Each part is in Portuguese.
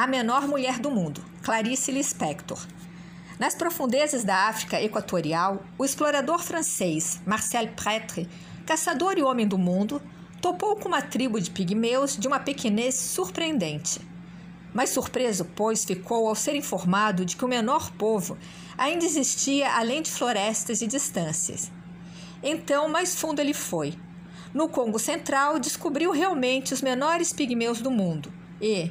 A Menor Mulher do Mundo, Clarice Lispector. Nas profundezas da África Equatorial, o explorador francês Marcel Prêtre, caçador e homem do mundo, topou com uma tribo de pigmeus de uma pequenez surpreendente. Mas surpreso, pois, ficou ao ser informado de que o menor povo ainda existia além de florestas e distâncias. Então, mais fundo ele foi. No Congo Central, descobriu realmente os menores pigmeus do mundo e,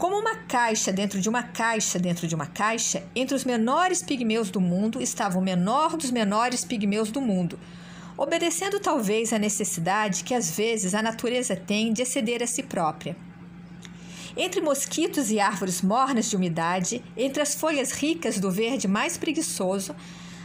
como uma caixa dentro de uma caixa dentro de uma caixa, entre os menores pigmeus do mundo estava o menor dos menores pigmeus do mundo, obedecendo talvez à necessidade que às vezes a natureza tem de exceder a si própria. Entre mosquitos e árvores mornas de umidade, entre as folhas ricas do verde mais preguiçoso,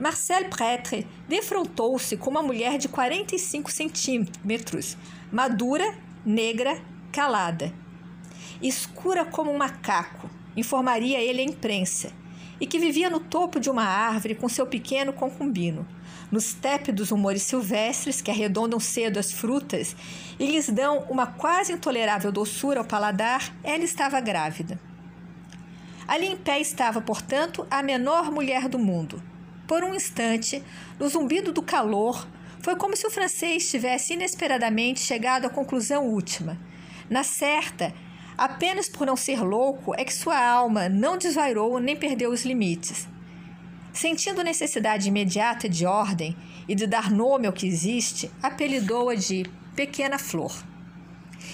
Marcel Pretre defrontou-se com uma mulher de 45 centímetros, madura, negra, calada escura como um macaco, informaria ele a imprensa, e que vivia no topo de uma árvore com seu pequeno concubino, nos tépidos humores silvestres que arredondam cedo as frutas e lhes dão uma quase intolerável doçura ao paladar, ela estava grávida. Ali em pé estava, portanto, a menor mulher do mundo. Por um instante, no zumbido do calor, foi como se o francês tivesse inesperadamente chegado à conclusão última. Na certa, Apenas por não ser louco é que sua alma não desvairou nem perdeu os limites. Sentindo necessidade imediata de ordem e de dar nome ao que existe, apelidou-a de Pequena Flor.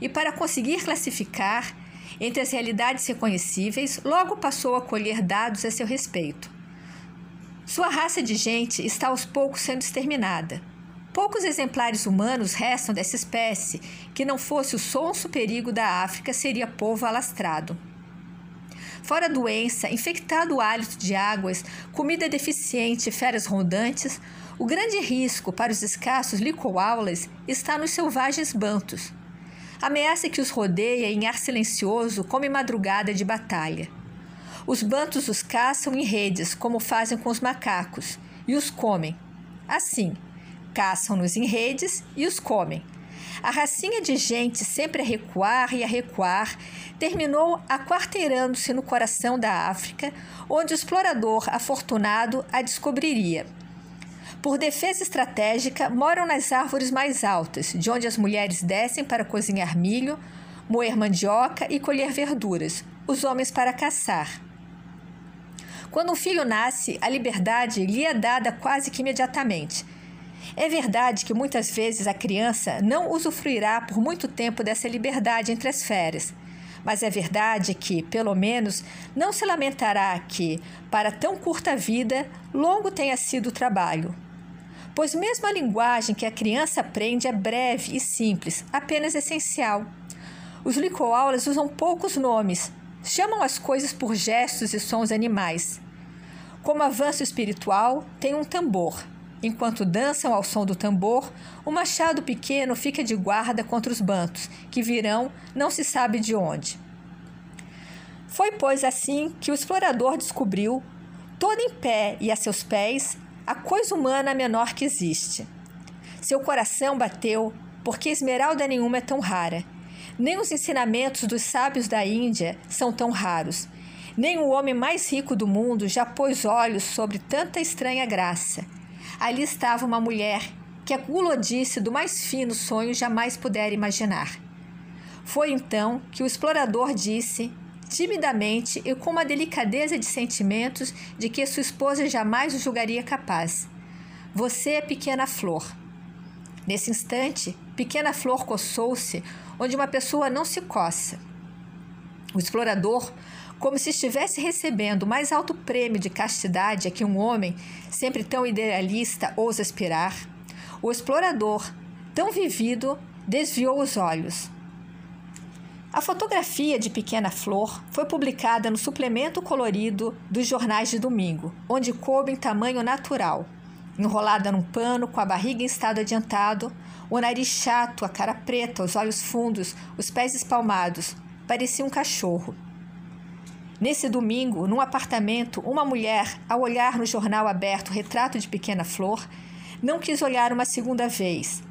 E para conseguir classificar entre as realidades reconhecíveis, logo passou a colher dados a seu respeito. Sua raça de gente está aos poucos sendo exterminada. Poucos exemplares humanos restam dessa espécie, que não fosse o sonso perigo da África, seria povo alastrado. Fora doença, infectado hálito de águas, comida deficiente e feras rondantes, o grande risco para os escassos licoaulas está nos selvagens bantos. Ameaça que os rodeia em ar silencioso como em madrugada de batalha. Os bantos os caçam em redes, como fazem com os macacos, e os comem. Assim, caçam-nos em redes e os comem. A racinha de gente sempre a recuar e a recuar terminou aquarteirando-se no coração da África, onde o explorador afortunado a descobriria. Por defesa estratégica, moram nas árvores mais altas, de onde as mulheres descem para cozinhar milho, moer mandioca e colher verduras, os homens para caçar. Quando um filho nasce, a liberdade lhe é dada quase que imediatamente é verdade que muitas vezes a criança não usufruirá por muito tempo dessa liberdade entre as férias. Mas é verdade que, pelo menos, não se lamentará que, para tão curta vida, longo tenha sido o trabalho. Pois mesmo a linguagem que a criança aprende é breve e simples, apenas essencial. Os licoaulas usam poucos nomes, chamam as coisas por gestos e sons animais. Como avanço espiritual, tem um tambor. Enquanto dançam ao som do tambor, o machado pequeno fica de guarda contra os bantos, que virão não se sabe de onde. Foi, pois, assim que o explorador descobriu, todo em pé e a seus pés, a coisa humana menor que existe. Seu coração bateu, porque esmeralda nenhuma é tão rara. Nem os ensinamentos dos sábios da Índia são tão raros. Nem o homem mais rico do mundo já pôs olhos sobre tanta estranha graça ali estava uma mulher que a gulodice do mais fino sonho jamais pudera imaginar. Foi então que o explorador disse, timidamente e com uma delicadeza de sentimentos de que sua esposa jamais o julgaria capaz: Você é pequena flor. Nesse instante, pequena flor coçou-se onde uma pessoa não se coça. O explorador como se estivesse recebendo o mais alto prêmio de castidade a que um homem, sempre tão idealista, ousa aspirar, o explorador, tão vivido, desviou os olhos. A fotografia de Pequena Flor foi publicada no suplemento colorido dos jornais de domingo, onde coube em tamanho natural, enrolada num pano, com a barriga em estado adiantado, o nariz chato, a cara preta, os olhos fundos, os pés espalmados, parecia um cachorro. Nesse domingo, num apartamento, uma mulher, ao olhar no jornal aberto o retrato de Pequena Flor, não quis olhar uma segunda vez,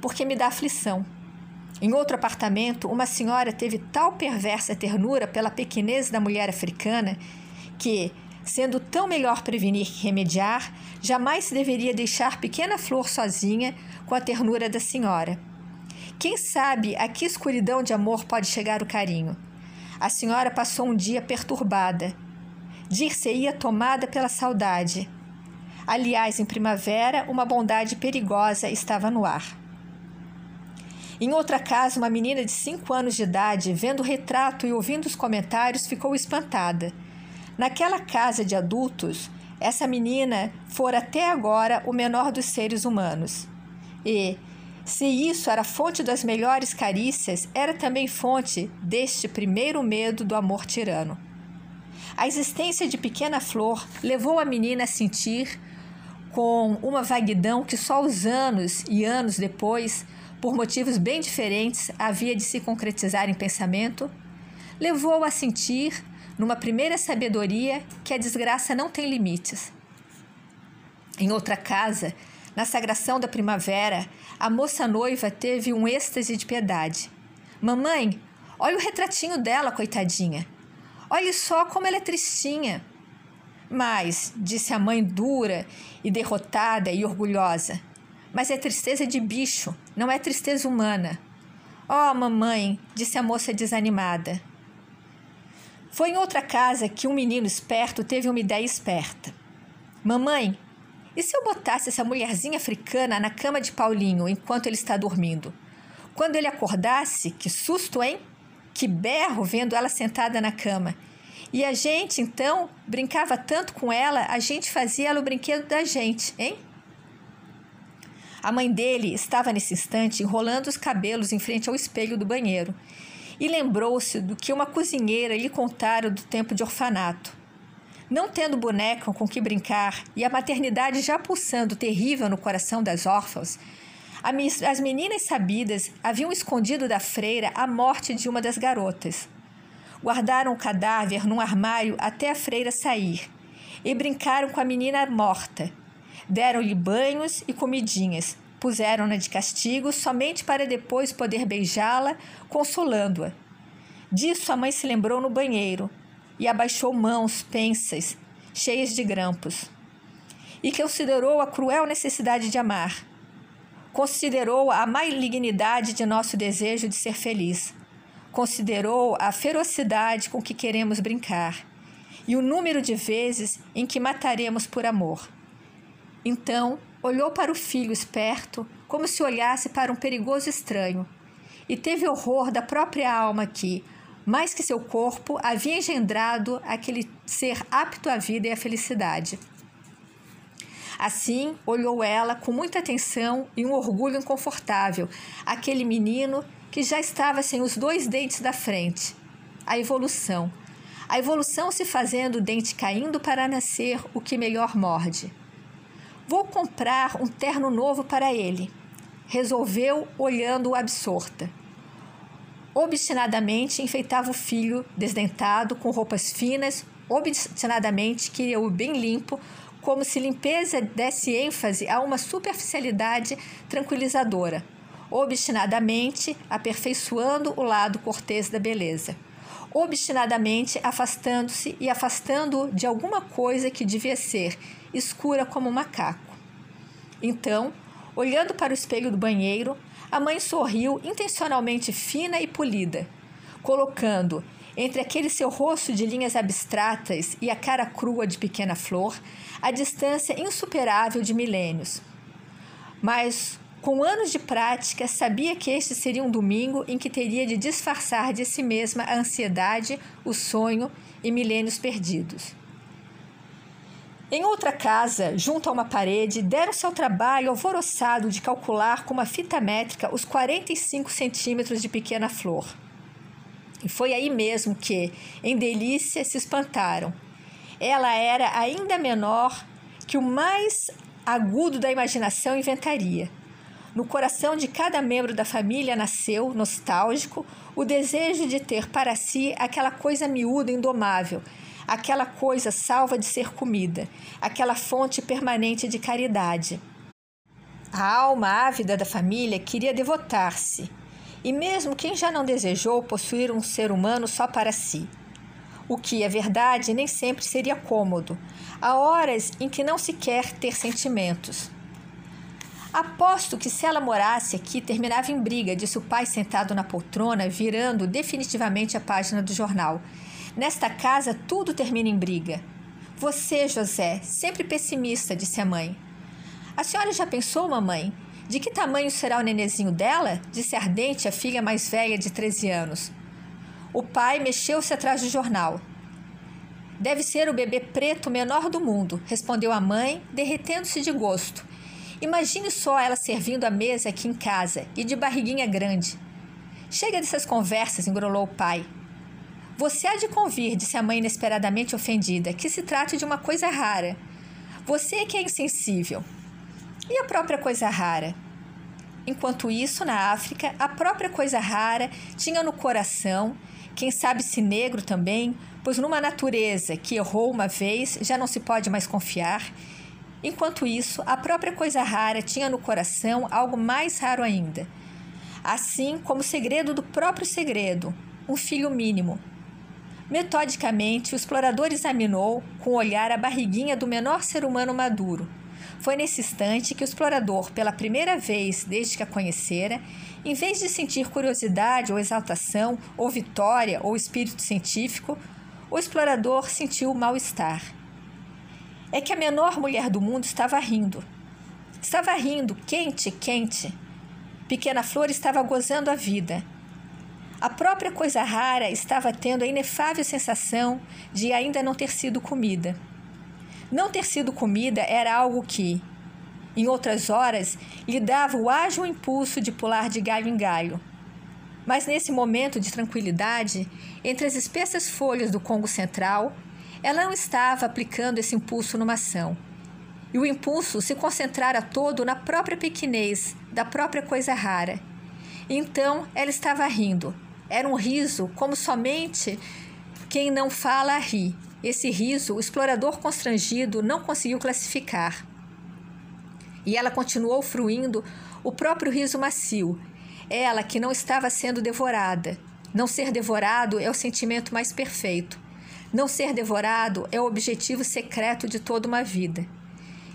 porque me dá aflição. Em outro apartamento, uma senhora teve tal perversa ternura pela pequenez da mulher africana que, sendo tão melhor prevenir que remediar, jamais se deveria deixar pequena flor sozinha com a ternura da senhora. Quem sabe a que escuridão de amor pode chegar o carinho? A senhora passou um dia perturbada. Dir-se-ia tomada pela saudade. Aliás, em primavera, uma bondade perigosa estava no ar. Em outra casa, uma menina de cinco anos de idade, vendo o retrato e ouvindo os comentários, ficou espantada. Naquela casa de adultos, essa menina fora até agora o menor dos seres humanos. E, se isso era fonte das melhores carícias, era também fonte deste primeiro medo do amor tirano. A existência de Pequena Flor levou a menina a sentir, com uma vaguidão que só os anos e anos depois por motivos bem diferentes, havia de se concretizar em pensamento, levou-o a sentir, numa primeira sabedoria, que a desgraça não tem limites. Em outra casa, na sagração da primavera, a moça noiva teve um êxtase de piedade. Mamãe, olha o retratinho dela, coitadinha. Olhe só como ela é tristinha. Mas, disse a mãe dura e derrotada e orgulhosa, mas é tristeza de bicho, não é tristeza humana. Oh, mamãe, disse a moça desanimada. Foi em outra casa que um menino esperto teve uma ideia esperta. Mamãe, e se eu botasse essa mulherzinha africana na cama de Paulinho enquanto ele está dormindo? Quando ele acordasse, que susto, hein? Que berro vendo ela sentada na cama. E a gente, então, brincava tanto com ela, a gente fazia ela o brinquedo da gente, hein? A mãe dele estava nesse instante enrolando os cabelos em frente ao espelho do banheiro e lembrou-se do que uma cozinheira lhe contara do tempo de orfanato. Não tendo boneca com que brincar e a maternidade já pulsando terrível no coração das órfãos, as meninas sabidas haviam escondido da freira a morte de uma das garotas. Guardaram o cadáver num armário até a freira sair e brincaram com a menina morta, Deram-lhe banhos e comidinhas, puseram-na de castigo somente para depois poder beijá-la, consolando-a. Disso a mãe se lembrou no banheiro e abaixou mãos pensas, cheias de grampos. E considerou a cruel necessidade de amar. Considerou a malignidade de nosso desejo de ser feliz. Considerou a ferocidade com que queremos brincar e o número de vezes em que mataremos por amor. Então olhou para o filho esperto, como se olhasse para um perigoso estranho, e teve horror da própria alma que, mais que seu corpo, havia engendrado aquele ser apto à vida e à felicidade. Assim, olhou ela com muita atenção e um orgulho inconfortável, aquele menino que já estava sem os dois dentes da frente. A evolução. A evolução se fazendo o dente caindo para nascer o que melhor morde. Vou comprar um terno novo para ele, resolveu, olhando-o absorta. Obstinadamente enfeitava o filho, desdentado, com roupas finas, obstinadamente queria-o bem limpo, como se limpeza desse ênfase a uma superficialidade tranquilizadora, obstinadamente aperfeiçoando o lado cortês da beleza, obstinadamente afastando-se e afastando de alguma coisa que devia ser escura como um macaco. Então, olhando para o espelho do banheiro, a mãe sorriu intencionalmente fina e polida, colocando entre aquele seu rosto de linhas abstratas e a cara crua de pequena flor a distância insuperável de milênios. Mas, com anos de prática, sabia que este seria um domingo em que teria de disfarçar de si mesma a ansiedade, o sonho e milênios perdidos. Em outra casa, junto a uma parede, deram-se ao trabalho alvoroçado de calcular com uma fita métrica os 45 centímetros de pequena flor. E foi aí mesmo que, em delícia, se espantaram. Ela era ainda menor que o mais agudo da imaginação inventaria. No coração de cada membro da família nasceu, nostálgico, o desejo de ter para si aquela coisa miúda indomável aquela coisa salva de ser comida, aquela fonte permanente de caridade. A alma ávida da família queria devotar-se, e mesmo quem já não desejou possuir um ser humano só para si. O que é verdade nem sempre seria cômodo. Há horas em que não se quer ter sentimentos. Aposto que se ela morasse aqui, terminava em briga, disse o pai sentado na poltrona, virando definitivamente a página do jornal. Nesta casa, tudo termina em briga. Você, José, sempre pessimista, disse a mãe. A senhora já pensou, mamãe, de que tamanho será o nenezinho dela? Disse ardente a filha mais velha de 13 anos. O pai mexeu-se atrás do jornal. Deve ser o bebê preto menor do mundo, respondeu a mãe, derretendo-se de gosto. Imagine só ela servindo a mesa aqui em casa e de barriguinha grande. Chega dessas conversas, engrolou o pai. Você há de convir, disse a mãe inesperadamente ofendida, que se trata de uma coisa rara. Você é que é insensível. E a própria coisa rara? Enquanto isso, na África, a própria coisa rara tinha no coração, quem sabe se negro também, pois numa natureza que errou uma vez já não se pode mais confiar, Enquanto isso, a própria coisa rara tinha no coração algo mais raro ainda. Assim como o segredo do próprio segredo, um filho mínimo. Metodicamente, o explorador examinou com o olhar a barriguinha do menor ser humano maduro. Foi nesse instante que o explorador, pela primeira vez desde que a conhecera, em vez de sentir curiosidade ou exaltação, ou vitória ou espírito científico, o explorador sentiu mal-estar é que a menor mulher do mundo estava rindo. Estava rindo, quente, quente. Pequena Flor estava gozando a vida. A própria coisa rara estava tendo a inefável sensação de ainda não ter sido comida. Não ter sido comida era algo que, em outras horas, lhe dava o ágil impulso de pular de galho em galho. Mas nesse momento de tranquilidade, entre as espessas folhas do Congo Central, ela não estava aplicando esse impulso numa ação. E o impulso se concentrara todo na própria pequenez, da própria coisa rara. Então ela estava rindo. Era um riso como somente quem não fala ri. Esse riso, o explorador constrangido não conseguiu classificar. E ela continuou fruindo o próprio riso macio. Ela que não estava sendo devorada. Não ser devorado é o sentimento mais perfeito. Não ser devorado é o objetivo secreto de toda uma vida.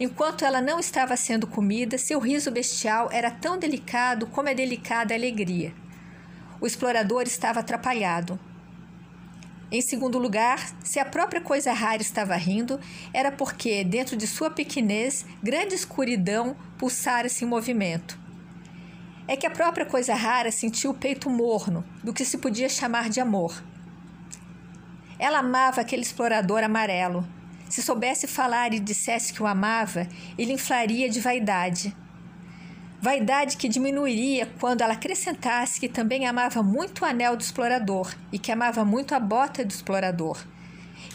Enquanto ela não estava sendo comida, seu riso bestial era tão delicado como é delicada a alegria. O explorador estava atrapalhado. Em segundo lugar, se a própria coisa rara estava rindo, era porque, dentro de sua pequenez, grande escuridão pulsara-se em movimento. É que a própria coisa rara sentiu o peito morno do que se podia chamar de amor. Ela amava aquele explorador amarelo. Se soubesse falar e dissesse que o amava, ele inflaria de vaidade. Vaidade que diminuiria quando ela acrescentasse que também amava muito o anel do explorador e que amava muito a bota do explorador.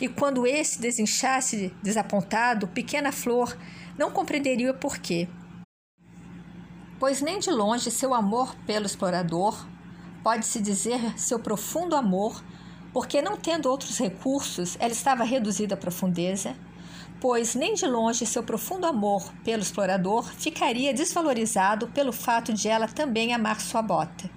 E quando esse desinchasse desapontado, pequena flor não compreenderia o porquê. Pois nem de longe seu amor pelo explorador, pode-se dizer seu profundo amor, porque não tendo outros recursos, ela estava reduzida à profundeza, pois nem de longe seu profundo amor pelo explorador ficaria desvalorizado pelo fato de ela também amar sua bota.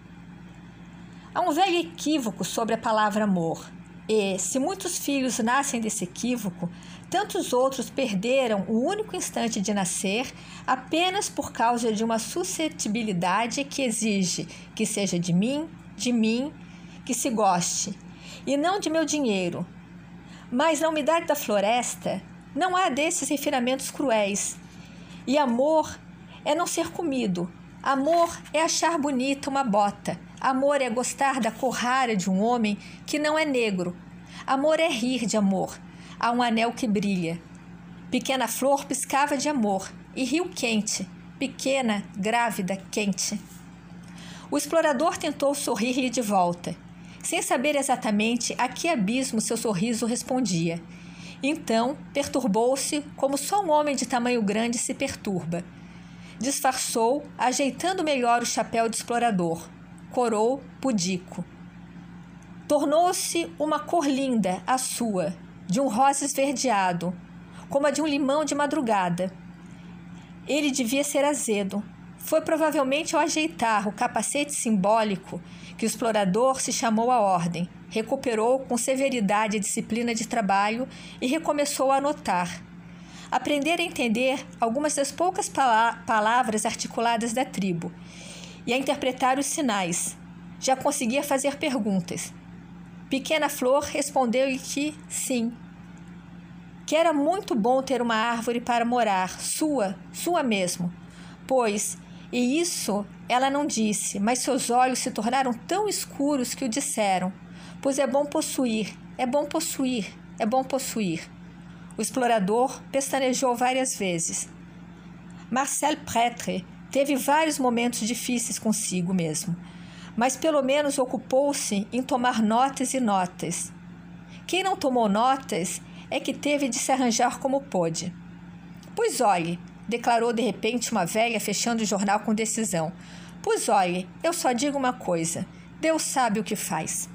Há um velho equívoco sobre a palavra amor, e, se muitos filhos nascem desse equívoco, tantos outros perderam o único instante de nascer apenas por causa de uma suscetibilidade que exige que seja de mim, de mim, que se goste, e não de meu dinheiro. Mas na umidade da floresta não há desses refinamentos cruéis. E amor é não ser comido. Amor é achar bonita uma bota. Amor é gostar da cor rara de um homem que não é negro. Amor é rir de amor. Há um anel que brilha. Pequena flor piscava de amor e riu quente. Pequena, grávida, quente. O explorador tentou sorrir-lhe de volta sem saber exatamente a que abismo seu sorriso respondia. Então, perturbou-se como só um homem de tamanho grande se perturba. Disfarçou, ajeitando melhor o chapéu de explorador. Corou pudico. Tornou-se uma cor linda, a sua, de um rosa esverdeado, como a de um limão de madrugada. Ele devia ser azedo, Foi provavelmente ao ajeitar o capacete simbólico que o explorador se chamou à ordem, recuperou com severidade a disciplina de trabalho e recomeçou a anotar. Aprender a entender algumas das poucas palavras articuladas da tribo e a interpretar os sinais. Já conseguia fazer perguntas. Pequena Flor respondeu-lhe que sim, que era muito bom ter uma árvore para morar, sua, sua mesmo, pois, e isso ela não disse, mas seus olhos se tornaram tão escuros que o disseram, pois é bom possuir, é bom possuir, é bom possuir. O explorador pestanejou várias vezes. Marcel Pretre teve vários momentos difíceis consigo mesmo mas pelo menos ocupou-se em tomar notas e notas. Quem não tomou notas é que teve de se arranjar como pôde. Pois olhe, declarou de repente uma velha fechando o jornal com decisão. Pois olhe, eu só digo uma coisa: Deus sabe o que faz.